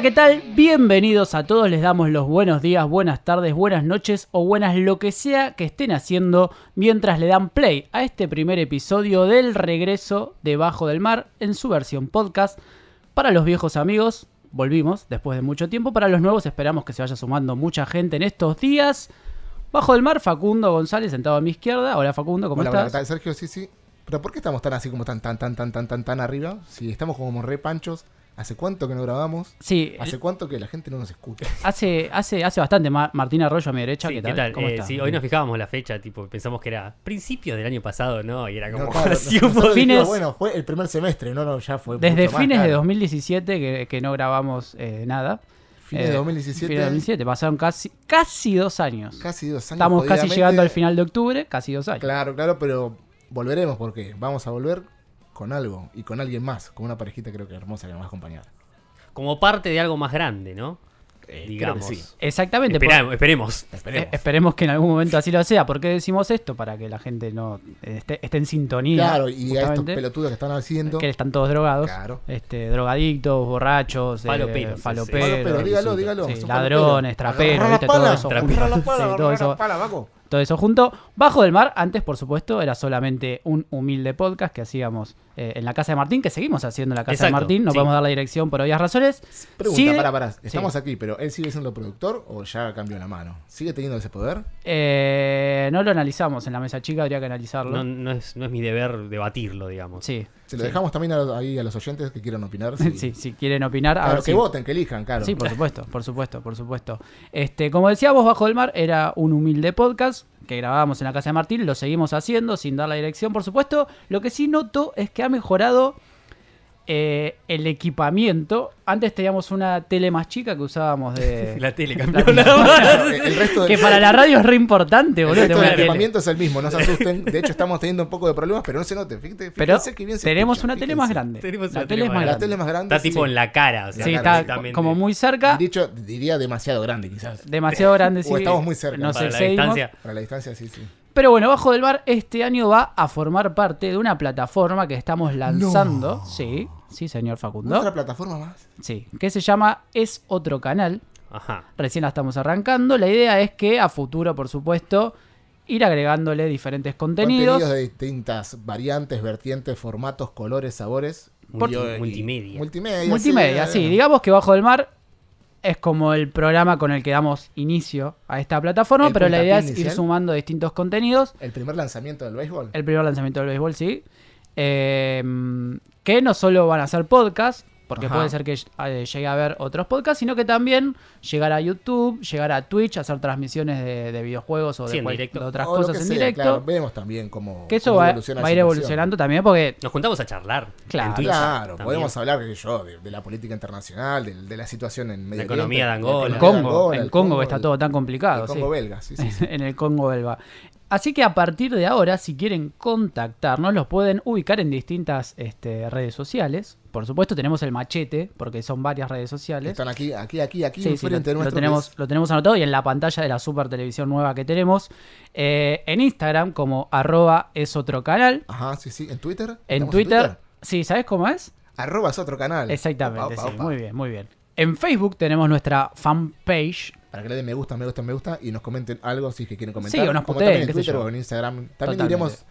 Hola, ¿qué tal? Bienvenidos a todos, les damos los buenos días, buenas tardes, buenas noches o buenas lo que sea que estén haciendo mientras le dan play a este primer episodio del regreso debajo del mar en su versión podcast. Para los viejos amigos, volvimos después de mucho tiempo. Para los nuevos, esperamos que se vaya sumando mucha gente en estos días. Bajo del mar, Facundo González sentado a mi izquierda. Hola Facundo, ¿cómo Hola, estás? hola, ¿qué tal, Sergio, sí, sí. Pero ¿por qué estamos tan así como tan, tan, tan, tan, tan, tan, tan arriba? Si estamos como re panchos. ¿Hace cuánto que no grabamos? Sí, ¿Hace cuánto que la gente no nos escucha? hace, hace, hace bastante. Ma- Martín Arroyo a mi derecha, Sí, ¿qué ¿qué tal? ¿Cómo Eh, estás? sí, hoy nos fijábamos la fecha, tipo, pensamos que era principios del año pasado, ¿no? Y era como No, claro, así un nosotros poco- Fines- bueno, fue el primer semestre, no, no, ya fue. Desde mucho más, fines de claro. 2017 que, que no grabamos eh, nada. Fines Eh, de 2017. Fines de 2017, pasaron casi, casi dos años. Casi dos años. Estamos casi llegando al final de octubre, casi dos años. Claro, claro, pero volveremos porque vamos a volver con algo y con alguien más, con una parejita creo que hermosa que nos va a acompañar. como parte de algo más grande, ¿no? Eh, Digamos. creo que sí. Exactamente. por- Esperamos, esperemos. eh, Esperemos. esperemos que en algún momento así lo sea. ¿Por qué decimos esto? Para que la gente no eh, esté, esté en sintonía. Claro, y a estos pelotudos que están haciendo. que están todos drogados. Claro. Este, drogadictos, borrachos, eh, Faloperos, sí, faloperos, dígalo, dígalo. sí, ladrones, traperos, ¿viste? todo eso todo eso-. Todo eso junto. Bajo del mar, antes por supuesto era solamente un humilde podcast que hacíamos eh, en la casa de Martín, que seguimos haciendo en la casa de Martín. No sí. podemos dar la dirección por obvias razones. Pregunta, Sigue- para, para. Estamos Sí. aquí, pero ¿él sigue siendo productor o ya cambió la mano? ¿Sigue teniendo ese poder? Eh, no lo analizamos en la mesa chica, habría que analizarlo. No, no es, no es mi deber debatirlo, digamos. Sí. Se lo sí. dejamos también a los- ahí a los oyentes que quieran opinar. Sí, si quieren opinar, a ver que si- voten, que elijan, claro. Sí, por supuesto, por supuesto, por supuesto. Este, como decíamos, Bajo del Mar era un humilde podcast que grabábamos en la casa de Martín, lo seguimos haciendo sin dar la dirección, por supuesto. Lo que sí noto es que ha mejorado eh, el equipamiento. Antes teníamos una tele más chica que usábamos de... La tele cambió nada más. Claro, el resto que para la radio es re importante, el boludo. resto del tele. equipamiento es el mismo, no se asusten. De hecho, estamos teniendo un poco de problemas, pero no se note. Fíjate, Pero fíjense que bien se tenemos escucha, una tele más grande. Tenemos la una tele es más La grande. tele más grande. Está tipo sí. en la cara, o sea, Sí, está como muy cerca, Dicho, diría demasiado grande, quizás. demasiado grande. sí, O estamos muy cerca. Nos Para la excedimos. distancia. Para la distancia, sí, sí. Pero bueno, Bajo del Bar este año va a formar parte de una plataforma que estamos lanzando. No. Sí, sí, señor ¿Otra Facundo. plataforma más? Sí, que se llama Es Otro Canal. Ajá. Recién la estamos arrancando. La idea es que a futuro, por supuesto, ir agregándole diferentes contenidos. Contenidos de distintas variantes, vertientes, formatos, colores, sabores. Por- Multimedia. Multimedia. Multimedia, sí. Digamos que Bajo del Mar es como el programa con el que damos inicio a esta plataforma, El pero la idea es ir sumando distintos contenidos. El primer lanzamiento del béisbol. El primer lanzamiento del béisbol, sí. Eh, que no solo van a ser podcasts, porque Ajá. puede ser que eh, llegue a ver otros podcasts, sino que también llegar a YouTube, llegar a Twitch, hacer transmisiones de, de videojuegos o de, Sí, en cual- directo. de otras O cosas en sea, directo. Claro, vemos también cómo. que eso cómo va, evoluciona va a ir evolucionando también porque Nos juntamos a charlar. Claro. en Twitch Claro, podemos hablar, yo, de, de la política internacional, de, de la situación en Medio economía de Oriente, Angola. la economía de Congo, Angola, en el Congo que está el- todo tan complicado. El sí. Congo belga, sí, sí. sí. en el Congo belga. Así que a partir de ahora, si quieren contactarnos, los pueden ubicar en distintas este, redes sociales. Por supuesto, tenemos el machete, porque son varias redes sociales. Están aquí, aquí, aquí, aquí, Sí, sí, lo, lo tenemos, lo tenemos anotado y en la pantalla de la super televisión nueva que tenemos. Eh, en Instagram, como arroba es otro canal. Ajá, sí, sí. ¿En Twitter? En ¿Estamos Twitter, sí, ¿sabes cómo es? Arroba es otro canal. Exactamente, Opa, opa, sí. opa. Muy bien, muy bien. En Facebook tenemos nuestra fanpage. Para que le den me gusta, me gusta, me gusta y nos comenten algo si es que quieren comentar. Sí, o nos Como puteen, también en Twitter o en Instagram. También Totalmente. iremos,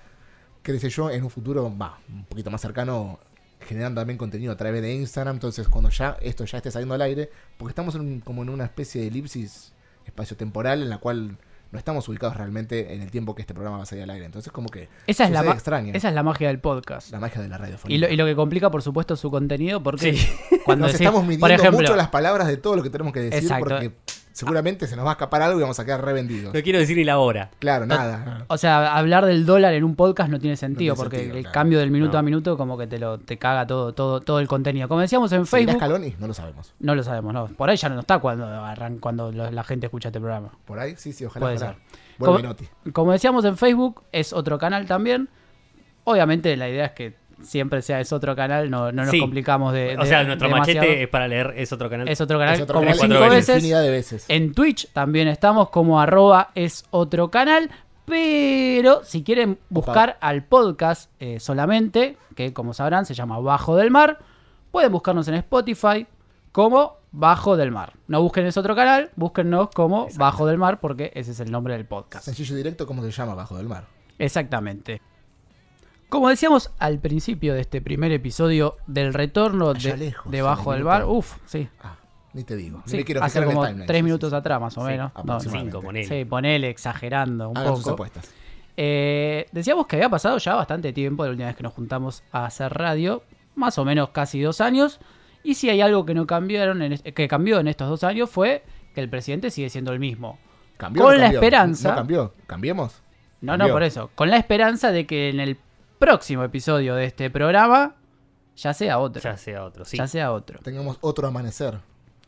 qué sé yo, en un futuro, va, un poquito más cercano, generando también contenido a través de Instagram. Entonces, cuando ya esto ya esté saliendo al aire, porque estamos en un- como en una especie de elipsis espacio-temporal en la cual no estamos ubicados realmente en el tiempo que este programa va a salir al aire. Entonces, como que Esa es, la extraña. esa es la magia del podcast. la magia de la Y radiofonía. lo, y lo que complica, por supuesto, su contenido, porque Sí. cuando Nos decís- estamos midiendo por ejemplo, mucho las palabras de todo lo que tenemos que decir Exacto. porque seguramente se nos va a escapar algo y vamos a quedar revendidos. No quiero decir ni la hora. Claro, nada. o sea, hablar del dólar en un podcast no tiene sentido, No tiene porque sentido, el claro. cambio del minuto No. a minuto como que te lo te caga todo todo todo el contenido. Como decíamos en ¿Seguirá Facebook, Scaloni? No lo sabemos. no lo sabemos, no. Por ahí ya no está cuando arran- cuando la gente escucha este programa. ¿Por ahí? Sí, sí, ojalá. Puede ser. Como- Noti. Como decíamos en Facebook, es otro canal también. Obviamente la idea es que siempre sea es otro canal, no, no nos Sí. complicamos de, O sea, nuestro demasiado. machete es para leer, es otro canal. es otro canal Es otro como canal cuatro cinco veces. Infinidad de veces. En Twitch también estamos como arroba es otro canal. Pero si quieren buscar al podcast eh, solamente, que como sabrán se llama Bajo del Mar, pueden buscarnos en Spotify, como Bajo del Mar. No busquen ese otro canal, búsquennos como. Bajo del Mar porque ese es el nombre del podcast. Sencillo y directo, ¿cómo se llama? Bajo del mar. Exactamente. Como decíamos al principio de este primer episodio del retorno Allá de, lejos, de en Bajo el del Bar, uff, sí. Ah, ni te digo. Ni sí, me quiero hace como timeline. tres Sí, minutos sí, atrás más o Sí, menos. No. Cinco, ponele. sí, ponele exagerando un Hagan sus poco. apuestas. Eh, decíamos que había pasado ya bastante tiempo de la última vez que nos juntamos a hacer radio, más o menos casi dos años. Y si hay algo que no cambiaron, en que cambió en estos dos años fue que el presidente sigue siendo el mismo. ¿Cambió Con no la cambió? esperanza- No cambió. ¿Cambiemos? No, no, por eso. Con la esperanza de que en el próximo episodio de este programa ya sea otro. Ya sea otro, sí. Ya sea otro. Tengamos otro amanecer.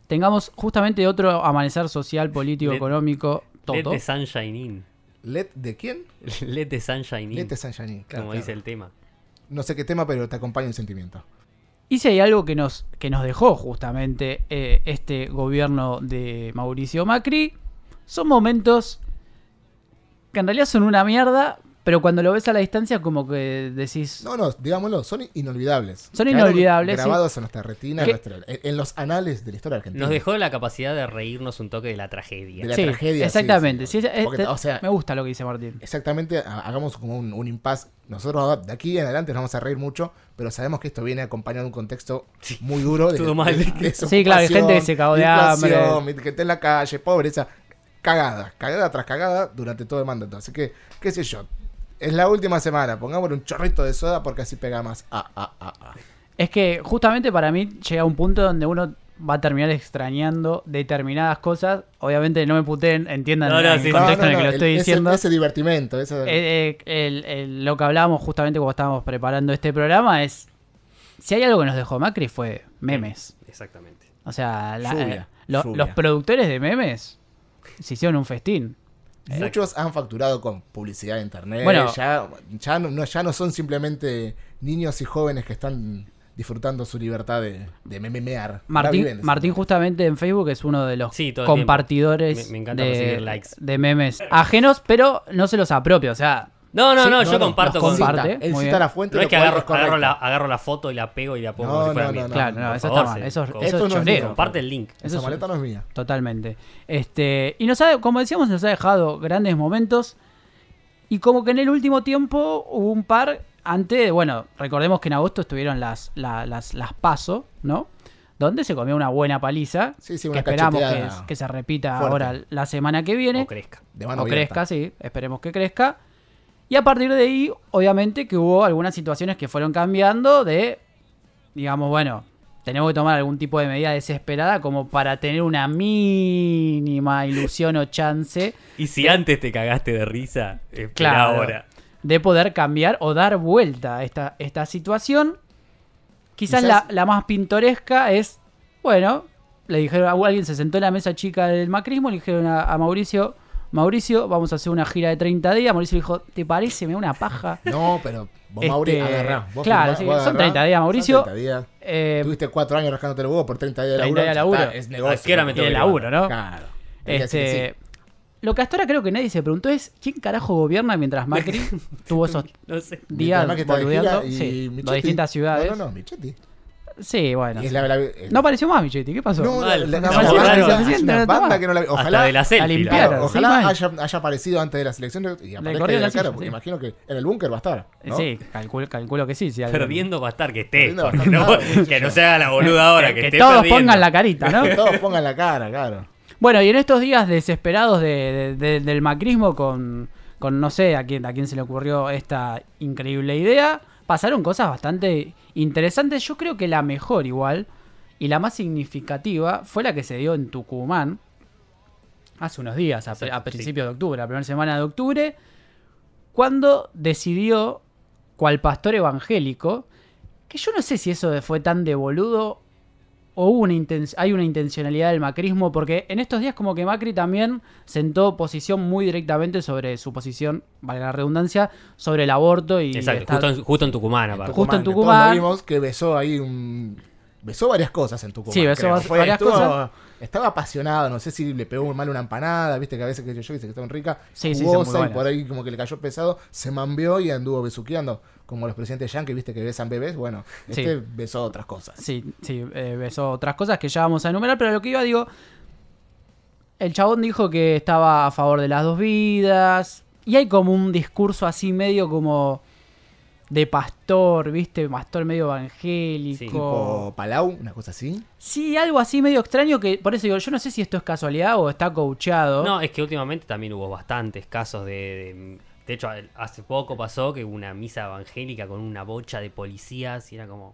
Tengamos justamente otro amanecer social, político, Let- económico, Let todo. the sunshine in. ¿Let de quién? Let the sunshine in. Let the sunshine in, claro, como claro. dice el tema. No sé qué tema, pero te acompaña un sentimiento. Y si hay algo que nos, que nos dejó justamente eh, este gobierno de Mauricio Macri, son momentos que en realidad son una mierda, pero cuando lo ves a la distancia como que decís... No, no, digámoslo, son inolvidables. Son inolvidables, sí. Grabados en nuestra retina, en, ¿Qué? nuestra- en- en los anales de la historia argentina. Nos dejó la capacidad de reírnos un toque de la tragedia. De la sí, tragedia, sí, exactamente. sí. Sí, es- Porque, es- o sea- me gusta lo que dice Martín. Exactamente, ha- hagamos como un, un impas. Nosotros de aquí en adelante nos vamos a reír mucho, pero sabemos que esto viene acompañado de un contexto muy duro. De, Todo mal. de- de Sí, claro, hay gente que se cagó de hambre. gente en la calle, pobreza. Cagada, cagada tras cagada durante todo el mandato. Así que, qué sé yo. Es la última semana, pongámosle un chorrito de soda porque así pega más. Ah, ah, ah, ah. Es que justamente para mí llega un punto donde uno va a terminar extrañando determinadas cosas. Obviamente no me puteen, entiendan No, no, el sí, contexto en el que lo el- estoy ese- diciendo. Ese, divertimento, ese, Eh, eh, el- el- lo que hablábamos justamente cuando estábamos preparando este programa es, si hay algo que nos dejó Macri fue memes. Exactamente. O sea, la- Lluvia, eh, lo- lluvia. los productores de memes se hicieron un festín. Muchos han facturado con publicidad de internet. Bueno. ya, ya, no, no- ya no son simplemente niños y jóvenes que están disfrutando su libertad de, de Martín, viven, Martín justamente en Facebook es uno de los Sí, compartidores. Me- me de, likes. de memes ajenos, pero no se los apropia. O sea, No, no, Sí, no, no, yo no, comparto con. comparte. Él cita la fuente. No es que agarro, agarro, la, agarro la foto y la pego y la pongo No, como si fuera no, mía. no, no. claro, no, eso favor, está mal. Eso, eso es no mío. Comparte el link. Esa Eso es- maleta no es mía. Totalmente. Este, y nos ha, como decíamos, nos ha dejado grandes momentos. Y como que en el último tiempo hubo un par. Antes, bueno, recordemos que en agosto estuvieron las, la- las, las PASO, ¿no? Donde se comió una buena paliza. Sí, sí, que una esperamos que, cacheteada que se repita fuerte. ahora la semana que viene. O crezca. De mano o abierta. crezca, sí, esperemos que crezca. Y a partir de ahí, obviamente que hubo algunas situaciones que fueron cambiando de, digamos, bueno, tenemos que tomar algún tipo de medida desesperada como para tener una mínima ilusión o chance Y si antes te cagaste de risa, espera Claro. ahora. de poder cambiar o dar vuelta a esta, esta situación. Quizás, Quizás- La, la más pintoresca es, bueno, le dijeron, a alguien se sentó en la mesa chica del macrismo, le dijeron a, a Mauricio, Mauricio, vamos a hacer una gira de 30 días. Mauricio dijo, ¿te parece? Me da una paja. No, pero vos, Este, Mauri, agarrá. Vos claro, firmá, sí, vos son agarrá. 30 días, Son Mauricio. 30 días. Eh, Tuviste cuatro años rascándote el huevo por 30 días de 30 laburo. días de ya laburo. está, Es negocio. ¿A qué hora me y tengo el que laburo, ¿no? Claro. Este, lo que hasta ahora creo que nadie se preguntó es quién carajo gobierna mientras Macri tuvo esos No sé. días Mientras más que está de boludeando. gira y Sí, Michetti- las distintas ciudades. No, no, no, Michetti. Sí, bueno. La- la- es- No apareció más Michetti, ¿qué pasó? No, la- la- la- la- la- la Ojalá, de la selfie. la- claro, sí, ojalá mal. haya, haya aparecido antes de las elecciones y aparezca la la cara, silla, porque sí. imagino que en el búnker va a estar. ¿no? Sí, calculo, calculo que sí. sí algo- Perdiendo va a estar, que esté. Estar, no- que no se haga la boluda ahora, que, que, que esté todos perdiendo. pongan la carita, ¿no? Que todos pongan la cara, claro. Bueno, y en estos días desesperados de- de- de- del macrismo con, con no sé a quién, a quién se le ocurrió esta increíble idea, pasaron cosas bastante interesantes. Yo creo que la mejor igual y la más significativa fue la que se dio en Tucumán hace unos días, a, principios de octubre, la primera semana de octubre, cuando decidió, cual pastor evangélico, que yo no sé si eso fue tan de boludo o hubo una hay una intencionalidad del macrismo, porque en estos días como que Macri también sentó posición muy directamente sobre su posición, valga la redundancia, sobre el aborto y Exacto, está- justo en, justo en Tucumán, aparte. Justo en Tucumán. Todos lo vimos que besó ahí un. Besó varias cosas en Tucumán. Sí, besó creo. varias cosas. Estaba apasionado, no sé si le pegó mal una empanada, viste que a veces que yo, yo dice que estaban ricas, Sí, sí, son muy jugosa, y buenas. por ahí como que le cayó pesado, se mambeó y anduvo besuqueando. Como los presidentes yankees, viste que besan bebés, bueno, Sí. este besó otras cosas. Sí, sí, eh, besó otras cosas que ya vamos a enumerar, pero lo que iba, digo, el chabón dijo que estaba a favor de las dos vidas, y hay como un discurso así medio como de pastor, ¿viste? Pastor medio evangélico. Sí. Tipo Palau, una cosa así. Sí, algo así medio extraño que, por eso digo, yo no sé si esto es casualidad o está coacheado. No, es que últimamente también hubo bastantes casos de. De, de hecho, hace poco pasó que hubo una misa evangélica con una bocha de policías y era como.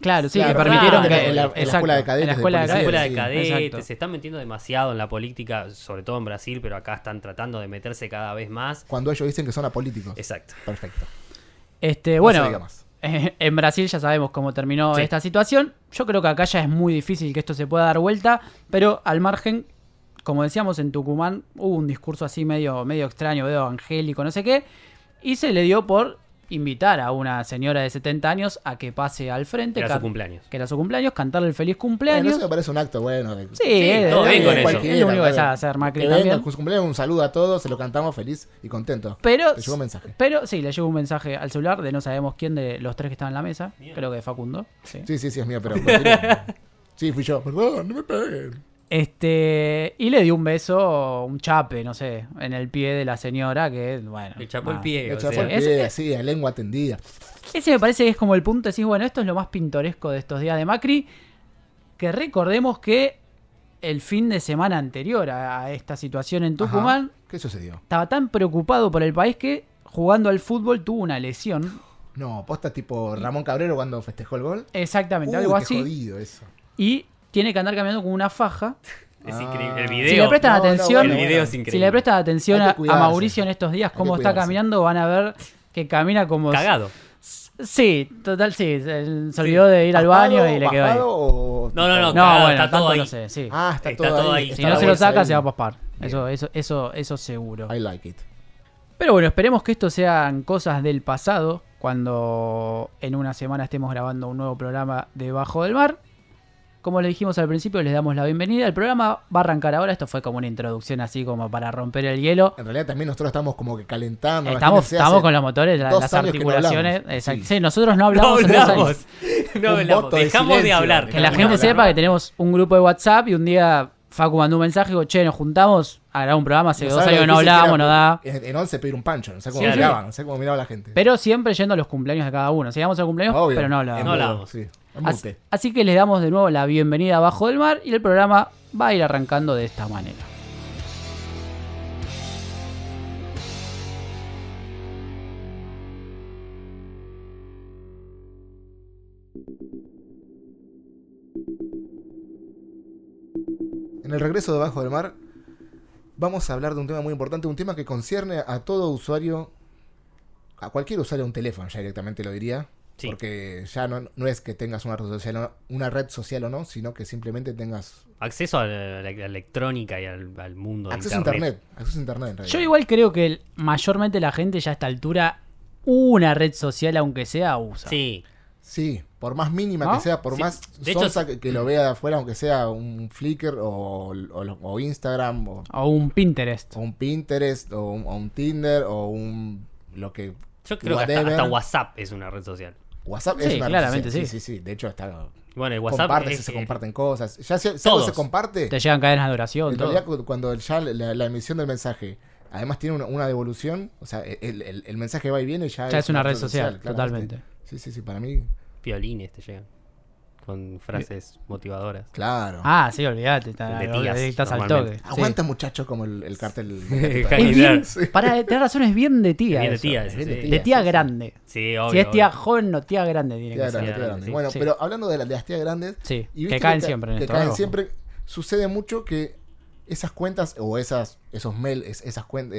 Claro, sí, Claro, que permitieron claro, que... en la- en la exacto, escuela de cadetes en la escuela de policía. Escuela cadetes. de se están metiendo demasiado en la política, sobre todo en Brasil, pero acá están tratando de meterse cada vez más. Cuando ellos dicen que son apolíticos. Exacto. Perfecto. Este, No bueno, en Brasil ya sabemos cómo terminó Sí. esta situación. Yo creo que acá ya es muy difícil que esto se pueda dar vuelta, pero al margen, como decíamos en Tucumán, hubo un discurso así medio, medio extraño, medio evangélico, no sé qué, y se le dio por invitar a una señora de 70 años a que pase al frente, Era can- su cumpleaños. que era su cumpleaños, cantarle el feliz Bueno, cumpleaños. eso me parece un acto bueno. de- sí, Sí, es, todo bien con eso. es lo único que sabe hacer Macri Que también. su cumpleaños, un saludo a todos, se lo cantamos feliz y contento. Pero, Te llegó un mensaje. pero sí, le llegó un mensaje al celular de no sabemos quién de los tres que estaban en la mesa. Creo que de Facundo. Sí. Sí, sí, sí, es mío, pero. sí, fui yo. Perdón, no me peguen. Este, y le dio un beso, un chape, no sé, en el pie de la señora, que bueno. Le chapó el nada. pie. Le o chapó sea, el es- pie, así, a lengua tendida. Ese me parece que es como el punto, decís, bueno, esto es lo más pintoresco de estos días de Macri, que recordemos que el fin de semana anterior a, a esta situación en Tucumán, Ajá. ¿Qué sucedió? estaba tan preocupado por el país que jugando al fútbol tuvo una lesión. No, posta tipo Ramón Cabrero cuando festejó el gol. Exactamente, Uy, algo qué así. jodido eso. Y tiene que andar caminando con una faja. Es Ah. increíble. El Si video. le prestan No, no, atención, el video es si le prestan atención a. Mauricio en estos días, cómo está caminando, van a ver que camina como... Cagado. Sí, total, sí. Se, olvidó de ir al baño y le quedó ahí. ¿Bajado o- No, no, no, No, cagado, bueno, está todo ahí. no sé, sí. Ah, está, Está todo, todo ahí. si no se lo saca, ahí. se va a paspar. Eso, eso, eso, eso seguro. I like it. Pero bueno, esperemos que esto sean cosas del pasado. Cuando en una semana estemos grabando un nuevo programa de Bajo del Mar. Como le dijimos al principio, les damos la bienvenida. El programa va a arrancar ahora. Esto fue como una introducción así como para romper el hielo. En realidad también nosotros estamos como que calentando. Estamos, estamos con los motores, la- las no articulaciones. Exacto. Sí. Sí, nosotros no No hablamos. años. hablamos. No hablamos. de Dejamos de hablar. Que la No, gente no, sepa no. que tenemos un grupo de WhatsApp y un día Facu mandó un mensaje y dijo, che, nos juntamos a grabar un programa, hace No dos años que no hablábamos, no da. En, en 11 pedir un pancho, no sé cómo Sí, miraban, no sé cómo miraba la gente. Pero siempre yendo a los cumpleaños de cada uno. Sigamos al cumpleaños, Obvio, pero no hablábamos. No. Sí, Así, que les damos de nuevo la bienvenida abajo del mar y el programa va a ir arrancando de esta manera. En el regreso de Bajo del Mar vamos a hablar de un tema muy importante, un tema que concierne a todo usuario, a cualquier usuario de un teléfono, ya directamente lo diría. Sí. Porque ya no, no es que tengas una red social o no, una red social o no, sino que simplemente tengas Acceso a la, la electrónica y al, al mundo de acceso a internet. Acceso a internet en realidad. Yo igual creo que el- mayormente la gente ya a esta altura una red social, aunque sea, usa. Sí. Sí, por más mínima ¿No? que sea, por Sí, más de hecho, que, que lo vea de afuera, aunque sea un Flickr o, o Instagram o, O un Pinterest. o un Pinterest o un, o un Tinder o un lo que Yo creo que hasta WhatsApp es una red social. WhatsApp Sí, es una claramente sí. sí, sí, sí. De hecho está Bueno, el WhatsApp comparte, es, se eh, comparten cosas. Ya si, si algo Todos. se comparte, Te llegan cadenas de oración. en todo. realidad cu- cuando ya la, la emisión del mensaje además tiene una, una devolución, o sea, el, el- el mensaje va y viene y ya, Ya es una red social, totalmente. Sí, sí, sí, para mí, piolines te llegan. Con frases motivadoras. claro. Ah, sí, olvídate. Está, De tías, estás al toque. Aguanta muchacho como el, el cartel. Es bien, para tener razón, es bien de tía. Bien de eso. tía, es bien de sí. tía. De tía sí, sí. grande. Sí, obvio. si es tía obvio. joven, no tía grande tiene Tía que ser. grande, tía grande, sí. Bueno, Sí. pero hablando de, la- de las tías grandes, Sí, y que caen ca- siempre en que esto. caen siempre, sucede mucho que esas cuentas o esas esos mails, esas cuentas,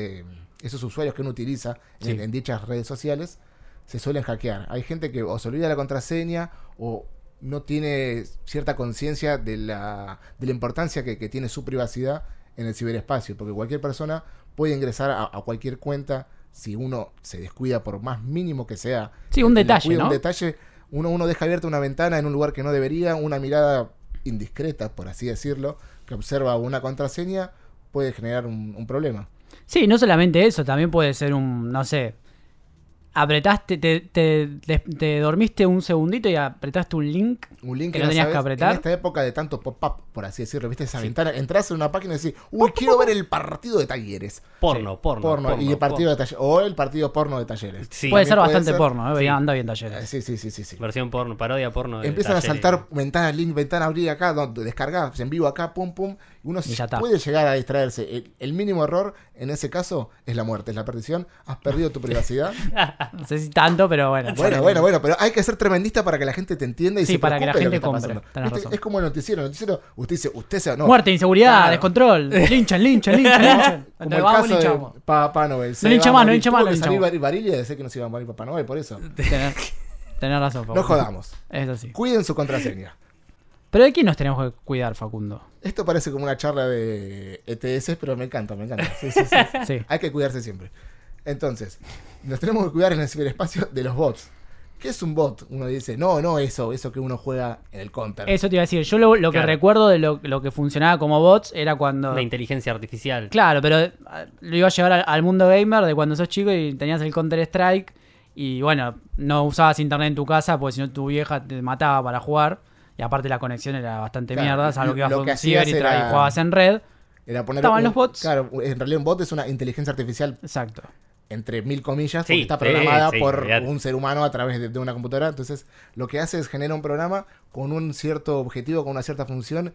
esos usuarios que uno utiliza en, Sí. en dichas redes sociales se suelen hackear. Hay gente que o se olvida la contraseña o no tiene cierta conciencia de la, de la importancia que, que tiene su privacidad en el ciberespacio, porque cualquier persona puede ingresar a, a cualquier cuenta si uno se descuida por más mínimo que sea. Sí, un detalle. Un detalle, uno, uno deja abierta una ventana en un lugar que no debería, una mirada indiscreta, por así decirlo, que observa una contraseña puede generar un, un problema. Sí, no solamente eso, también puede ser un, no sé, apretaste, te, te, te- te dormiste un segundito y apretaste un link. Un link Que que, no tenías sabes- que apretar. En esta época de tanto pop-up, por así decirlo, ¿viste? Esa ventana, entras en una página y decís, uy, quiero ver el partido de talleres. Porno, porno, Porno, y el partido porno. de talleres. O el partido porno de talleres. Sí. puede ser puede bastante ser. porno, ¿eh? Sí. anda bien Eh, talleres. Sí, sí, sí, sí. sí. Versión porno, parodia porno. de Empiezan a saltar ventanas, link, ventana abrir acá, donde descargar en vivo acá, pum, pum. Y uno Y ya está. puede llegar a distraerse. El, el mínimo error en ese caso es la muerte, es la perdición. Has perdido tu privacidad. No sé si tanto, pero bueno. Bueno, bueno, bueno, pero hay que ser tremendista para que la gente te entienda y Sí, se para que la gente compre. Es como el noticiero. El noticiero, usted dice, usted se. No, Muerte, inseguridad, Claro. descontrol. Linchan, linchan, linchan, linchan. Como el vamos, caso linchamos. de Papá Noel. Se lincha más, no lincha más, no lincha más. Que no se iba a morir Papá Noel, por eso. Tenés, tenés razón, Facundo. No jodamos. Es así. Cuiden su contraseña. Pero ¿de quién nos tenemos que cuidar, Facundo? Esto parece como una charla de ETS, pero me encanta, me encanta. Sí, sí, sí. Sí. Hay que cuidarse siempre. Entonces, nos tenemos que cuidar en el ciberespacio de los bots. ¿Qué es un bot? Uno dice, no, no eso, eso que uno juega en el counter. Eso te iba a decir. Yo lo, lo que recuerdo de lo, lo que funcionaba como bots era cuando. La inteligencia artificial. Claro, pero eh, lo iba a llevar al, al mundo gamer de cuando sos chico y tenías el Counter Strike. Y bueno, no usabas internet en tu casa porque si no tu vieja te mataba para jugar. Y aparte la conexión era bastante Claro, mierda, salvo que ibas lo a un que ciber y, tra- y era- jugabas en red. Era poner Estaban un- los bots. Claro, en realidad un bot es una inteligencia artificial Exacto. Entre mil comillas, porque Sí, está programada sí, por un ser humano a través de, de una computadora. Entonces, lo que hace es genera un programa con un cierto objetivo, con una cierta función,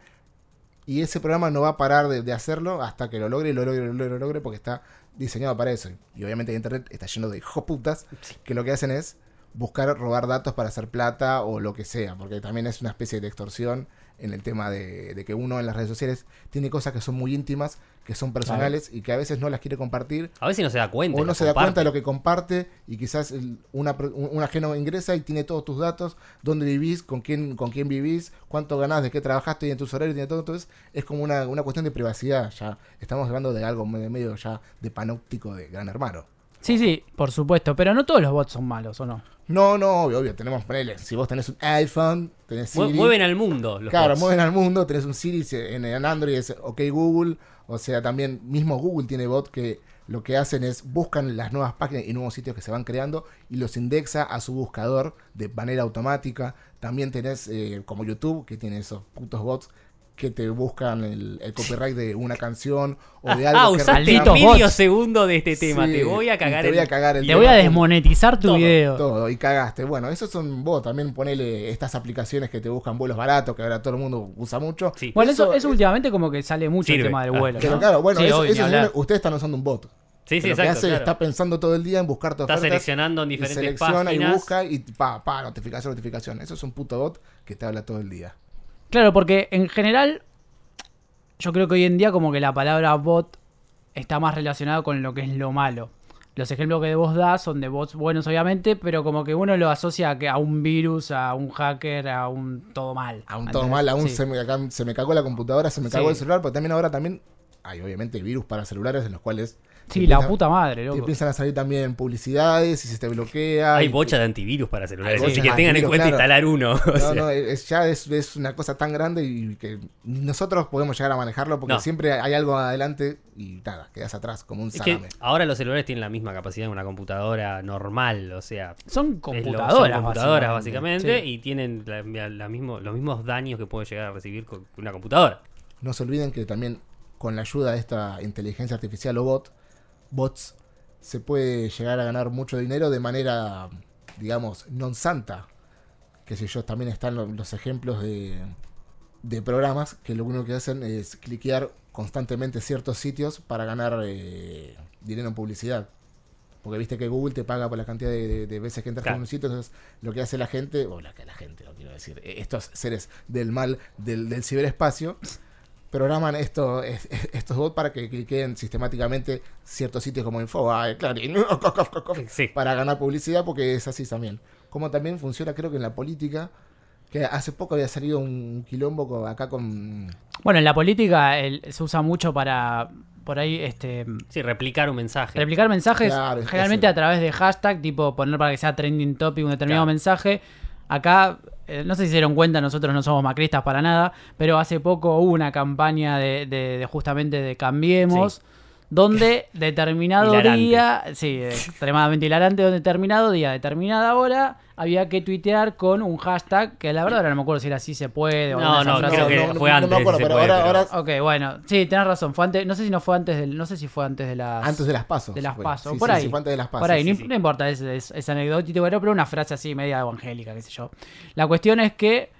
y ese programa no va a parar de, de hacerlo hasta que lo logre, lo logre, lo logre, lo logre, porque está diseñado para eso. Y obviamente Internet está lleno de hijos putas que lo que hacen es buscar robar datos para hacer plata o lo que sea, porque también es una especie de extorsión en el tema de, de que uno en las redes sociales tiene cosas que son muy íntimas, que son personales y que a veces no las quiere compartir A veces no se da cuenta. o y no se da cuenta de lo que comparte y quizás el- una, un, un ajeno ingresa y tiene todos tus datos, dónde vivís, con quién, con quién vivís, cuánto ganás, de qué trabajaste, tiene tus horarios, tiene todo. Entonces es como una, una cuestión de privacidad. Ya estamos hablando de algo medio, medio ya de panóptico de gran hermano. Sí, sí, por supuesto. Pero no todos los bots son malos, ¿o no? No, no, obvio, obvio. Tenemos, ponele, si vos tenés un iPhone, tenés Siri. Mueven al mundo. Los Claro, bots. mueven al mundo, tenés un Siri si- en, en Android, es OK Google, o sea, también mismo Google tiene bot que lo que hacen es buscan las nuevas páginas y nuevos sitios que se van creando y los indexa a su buscador de manera automática. También tenés eh, como YouTube, que tiene esos putos bots que te buscan el, el copyright de una canción o de algo Ah, que usaste medio segundo de este tema. Sí, te voy a y cagar te voy a el- cagar el Te voy a desmonetizar tu Todo, video. Todo, y cagaste. Bueno, esos son vos. También ponele estas aplicaciones que te buscan vuelos baratos, que ahora todo el mundo usa mucho. Sí. Bueno, eso, Eso eso es- últimamente como que sale mucho el tema del Ah, vuelo. Pero ¿no? claro, bueno, Sí, eso, obvio, eso es ustedes están usando un bot. Sí, sí, lo que exacto. hace claro. está pensando todo el día en buscarte Está ofertas. seleccionando en y diferentes selecciona páginas. y busca y pa, pa, notificación, notificación. Eso es un puto bot que te habla todo el día. Claro, porque en general yo creo que hoy en día como que la palabra bot está más relacionada con lo que es lo malo. Los ejemplos que vos das son de bots buenos obviamente, pero como que uno lo asocia a, que- a un virus, a un hacker, a un todo mal. Aún todo ¿entendés? mal, aún Sí. se, me, acá se me cagó la computadora, se me cagó Sí. el celular, pero también ahora también hay obviamente virus para celulares en los cuales Sí, te la puta madre, te loco. empiezan a salir también publicidades y se te bloquea. Hay bocha de antivirus para celulares. Así que tengan en cuenta claro. instalar uno. o No, sea. no, es, ya es, es una cosa tan grande y que nosotros podemos llegar a manejarlo porque No. siempre hay algo adelante y nada, quedas atrás como un Es que ahora los celulares tienen la misma capacidad de una computadora normal, o sea, Son es lo- computadoras, son computadoras básicamente, Sí. y tienen la- la mismo, los mismos daños que puede llegar a recibir con una computadora. No se olviden que también con la ayuda de esta inteligencia artificial o bot, bots, se puede llegar a ganar mucho dinero de manera, digamos, non santa. Que sé yo, también están lo- los ejemplos de, de programas que lo único que hacen es cliquear constantemente ciertos sitios para ganar eh, dinero en publicidad. Porque viste que Google te paga por la cantidad de, de- de veces que entras Claro. en un sitio, entonces lo que hace la gente, o la que la gente, no quiero decir, eh, estos seres del mal del, del ciberespacio, programan esto, es- es- estos bots para que cliquen sistemáticamente ciertos sitios como Infobae, Clarín, Sí. para ganar publicidad, porque es así también. Como también funciona, creo que en la política, que hace poco había salido un quilombo acá con... Bueno, en la política el- se usa mucho para, por ahí, este, Sí, replicar un mensaje. replicar mensajes, Claro, generalmente a través de hashtag, tipo poner para que sea trending topic un determinado Claro. mensaje. acá, eh, no sé si se dieron cuenta, nosotros no somos macristas para nada, pero hace poco hubo una campaña de, de- de justamente de Cambiemos. Donde determinado Hilarante. día, sí, extremadamente hilarante, donde determinado día, determinada hora, había que tuitear con un hashtag que la verdad ahora no me acuerdo si era así se puede o No, no, frases. creo que no, fue no antes, me acuerdo, si pero puede, ahora, pero- ahora Ok, bueno, sí, tenés razón. Fue antes, no sé si no fue antes del, no sé si fue antes de las antes de las pasos. de las fue. pasos, Sí, por sí, ahí. sí, fue antes de las pasos. Por ahí, sí, no, sí. no importa ese, ese, ese anecdótico, pero una frase así media evangélica, qué sé yo. La cuestión es que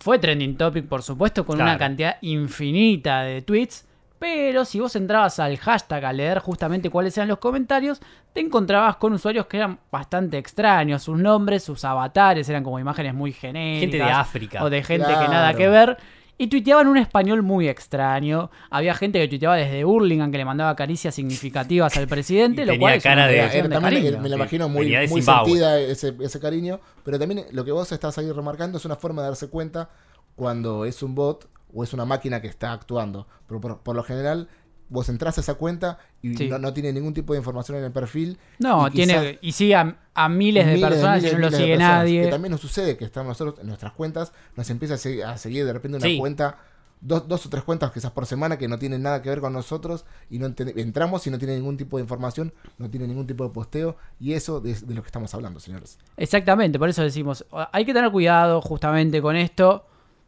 fue trending topic, por supuesto, con una cantidad infinita de tweets. Pero si vos entrabas al hashtag a leer justamente cuáles eran los comentarios, te encontrabas con usuarios que eran bastante extraños. Sus nombres, sus avatares eran como imágenes muy genéricas. Gente de África. O de gente que nada que ver. Y tuiteaban un español muy extraño. Había gente que tuiteaba desde Burlingame que le mandaba caricias significativas al presidente. Y lo tenía cual es cara de- cariño. me Sí. imagino muy, muy sentida ese, ese cariño, pero también lo que vos estás ahí remarcando es una forma de darse cuenta cuando es un bot o es una máquina que está actuando. Pero por, por lo general, vos entras a esa cuenta y Sí. no, no tiene ningún tipo de información en el perfil. No, y tiene y sigue a, a miles de miles, personas y no lo sigue nadie. Que también nos sucede que estamos nosotros en nuestras cuentas, nos empieza a seguir, a seguir de repente una Sí. cuenta. Dos, dos o tres cuentas quizás por semana que no tienen nada que ver con nosotros y no entramos y no tiene ningún tipo de información, no tiene ningún tipo de posteo y eso de, de lo que estamos hablando, señores. Exactamente, por eso decimos, hay que tener cuidado justamente con esto.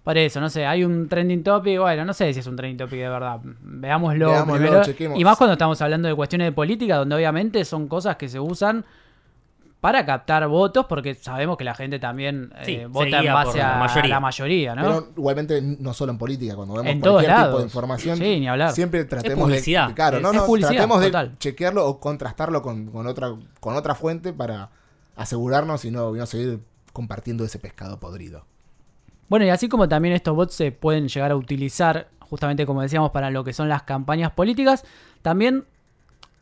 Por eso, no sé, hay un trending topic, bueno, no sé si es un trending topic de verdad. Veámoslo, Veámoslo, primero. chequemos. Y más cuando estamos hablando de cuestiones de política, donde obviamente son cosas que se usan para captar votos, porque sabemos que la gente también eh, vota en base la a mayoría. la mayoría, ¿no? Pero igualmente no solo en política, cuando vemos En cualquier tipo lados. de información, Sí, ni hablar. siempre tratemos de, claro, no, Es no, publicidad, tratemos de chequearlo o contrastarlo con, con otra con otra fuente para asegurarnos y no, y no seguir compartiendo ese pescado podrido. Bueno, y así como también estos bots se pueden llegar a utilizar, justamente como decíamos, para lo que son las campañas políticas, también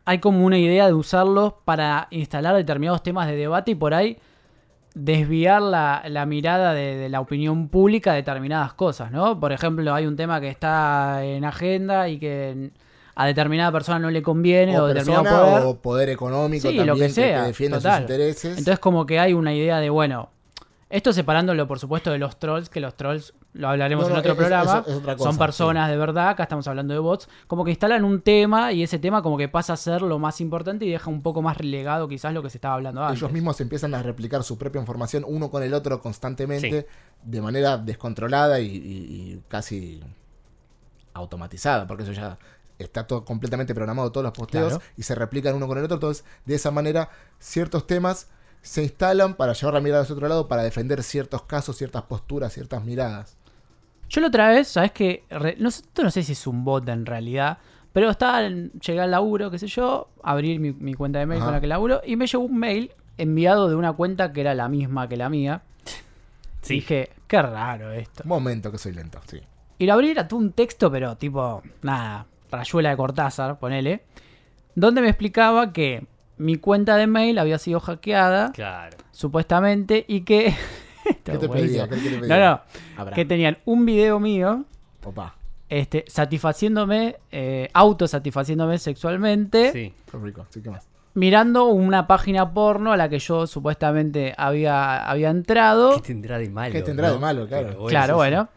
hay como una idea de usarlos para instalar determinados temas de debate y por ahí desviar la, la mirada de, de la opinión pública a determinadas cosas, ¿no? Por ejemplo, hay un tema que está en agenda y que a determinada persona no le conviene o, o determinado persona poder. o poder económico Sí, también lo que sea, defienda total. sus intereses. Entonces como que hay una idea de, bueno, esto separándolo por supuesto de los trolls, que los trolls lo hablaremos No, no, en otro es- programa, es- es otra cosa, son personas de verdad, acá estamos hablando de bots, como que instalan un tema y ese tema como que pasa a ser lo más importante y deja un poco más relegado quizás lo que se estaba hablando antes. ellos mismos empiezan a replicar su propia información uno con el otro constantemente de manera descontrolada y, y- y casi automatizada, porque eso ya está todo completamente programado, todos los posteos, Claro. y se replican uno con el otro. Entonces, de esa manera, ciertos temas se instalan para llevar la mirada hacia otro lado, para defender ciertos casos, ciertas posturas, ciertas miradas. Yo la otra vez, ¿sabes qué? Re- No, no sé si es un bot en realidad, pero estaba, en- llegué al laburo, qué sé yo, abrir mi, mi cuenta de mail Ajá. con la que laburo y me llegó un mail enviado de una cuenta que era la misma que la mía. Sí. Dije, qué raro esto. Un momento que soy lento, sí. Y lo abrí, era todo un texto, pero tipo, nada, rayuela de Cortázar, ponele. Donde me explicaba que mi cuenta de mail había sido hackeada, Claro. supuestamente, y que. ¿Qué te pedía? ¿Qué te No, pedía? no. Habrá. Que tenían un video mío, Opa, este, satisfaciéndome, eh, autosatisfaciéndome sexualmente, Sí. qué rico. Sí, ¿qué más? mirando una página porno a la que yo supuestamente había, había entrado. ¿Qué tendrá de malo? ¿Qué tendrá de no? malo? Claro. Claro, bueno.